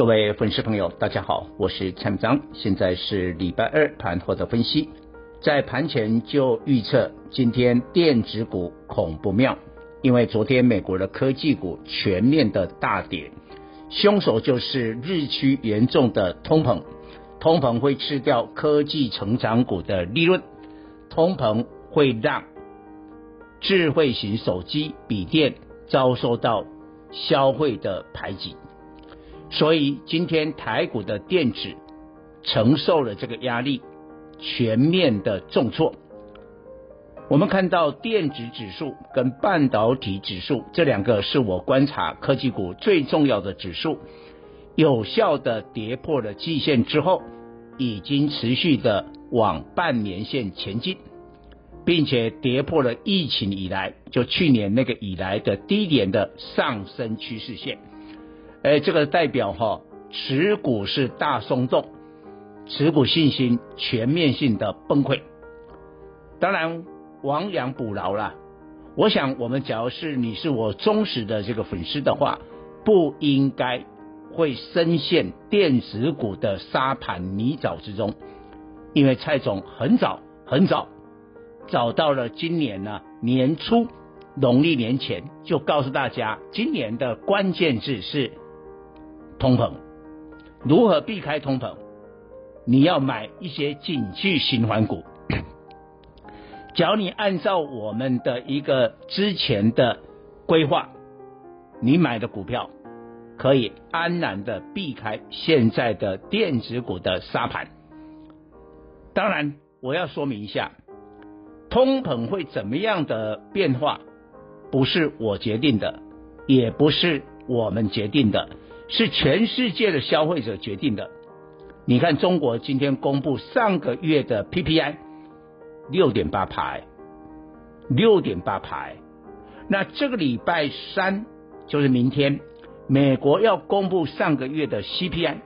各位粉丝朋友，大家好，我是蔡明章，现在是礼拜二盘后的分析。在盘前就预测，今天电子股恐不妙，因为昨天美国的科技股全面的大跌，凶手就是日趋严重的通膨，通膨会吃掉科技成长股的利润，通膨会让智慧型手机、笔电遭受到消费的排挤。所以今天台股的电子承受了这个压力，全面的重挫。我们看到电子指数跟半导体指数这两个是我观察科技股最重要的指数，有效的跌破了季线之后，已经持续的往半年线前进，并且跌破了疫情以来就去年那个以来的低点的上升趋势线。哎，这个代表哈，持股是大松动，持股信心全面性的崩溃。当然，亡羊补牢了。我想，我们假如是你是我忠实的这个粉丝的话，不应该会深陷电子股的沙盘泥沼之中，因为蔡总很早很早找到了今年呢年初农历年前就告诉大家，今年的关键字是。通膨，如何避开通膨？你要买一些景气循环股。只要你按照我们的一个之前的规划，你买的股票可以安然的避开现在的电子股的沙盘。当然，我要说明一下，通膨会怎么样的变化，不是我决定的，也不是我们决定的。是全世界的消费者决定的。你看，中国今天公布上个月的 PPI，六点八趴，六点八趴。那这个礼拜三就是明天，美国要公布上个月的 CPI，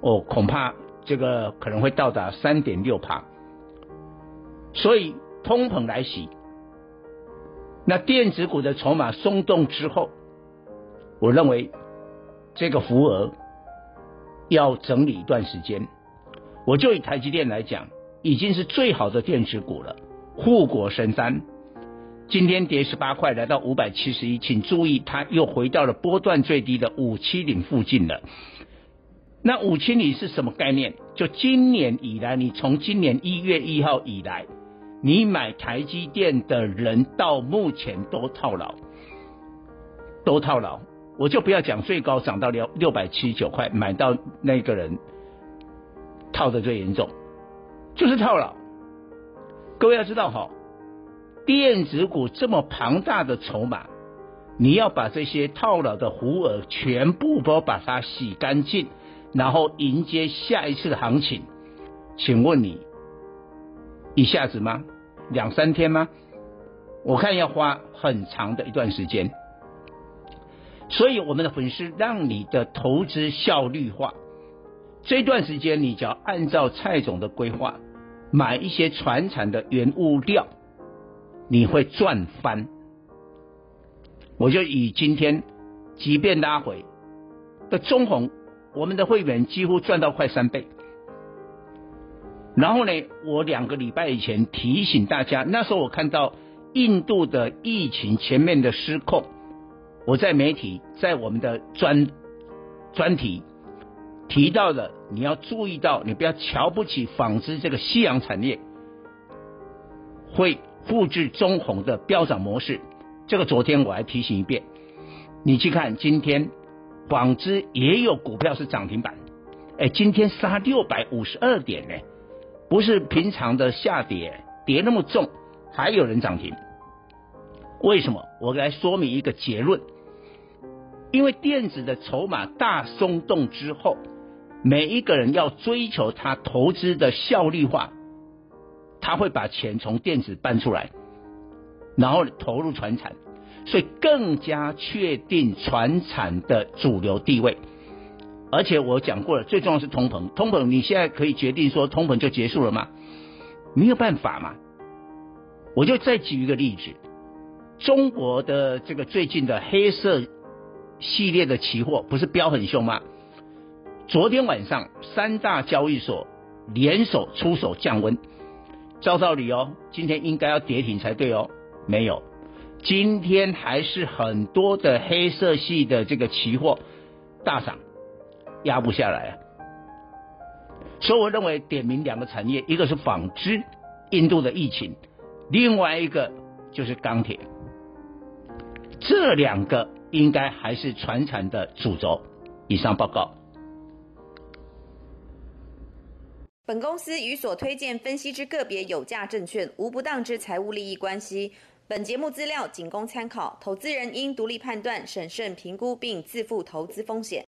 哦，恐怕这个可能会到达三点六趴。所以通膨来袭，那电子股的筹码松动之后，我认为。这个浮额要整理一段时间，我就以台积电来讲，已经是最好的电子股了，护国神山。今天跌十八块，来到五百七十一，请注意，它又回到了波段最低的五七零附近了。那五七零是什么概念？就今年以来，你从今年一月一号以来，你买台积电的人到目前都套牢，都套牢。我就不要讲最高涨到六六百七十九块，买到那个人套的最严重，就是套牢。各位要知道哈，电子股这么庞大的筹码，你要把这些套牢的浮额全部都把它洗干净，然后迎接下一次的行情，请问你一下子吗？两三天吗？我看要花很长的一段时间。所以，我们的粉丝让你的投资效率化。这段时间，你只要按照蔡总的规划，买一些传产的原物料，你会赚翻。我就以今天即便拉回的中红，我们的会员几乎赚到快三倍。然后呢，我两个礼拜以前提醒大家，那时候我看到印度的疫情前面的失控。我在媒体，在我们的专专题提到的，你要注意到，你不要瞧不起纺织这个夕阳产业，会复制中鸿的飙涨模式。这个昨天我还提醒一遍，你去看今天纺织也有股票是涨停板，哎，今天杀六百五十二点呢，不是平常的下跌，跌那么重，还有人涨停。为什么？我来说明一个结论。因为电子的筹码大松动之后，每一个人要追求他投资的效率化，他会把钱从电子搬出来，然后投入传产，所以更加确定传产的主流地位。而且我讲过了，最重要是通膨，通膨你现在可以决定说通膨就结束了吗？没有办法嘛。我就再举一个例子，中国的这个最近的黑色系列的期货不是飙很凶吗？昨天晚上三大交易所联手出手降温，照道理哦，今天应该要跌停才对哦，没有，今天还是很多的黑色系的这个期货大涨，压不下来啊。所以我认为点名两个产业，一个是纺织，印度的疫情，另外一个就是钢铁，这两个应该还是传产的主轴。以上报告。本公司与所推荐分析之个别有价证券无不当之财务利益关系。本节目资料仅供参考，投资人应独立判断、审慎评估并自负投资风险。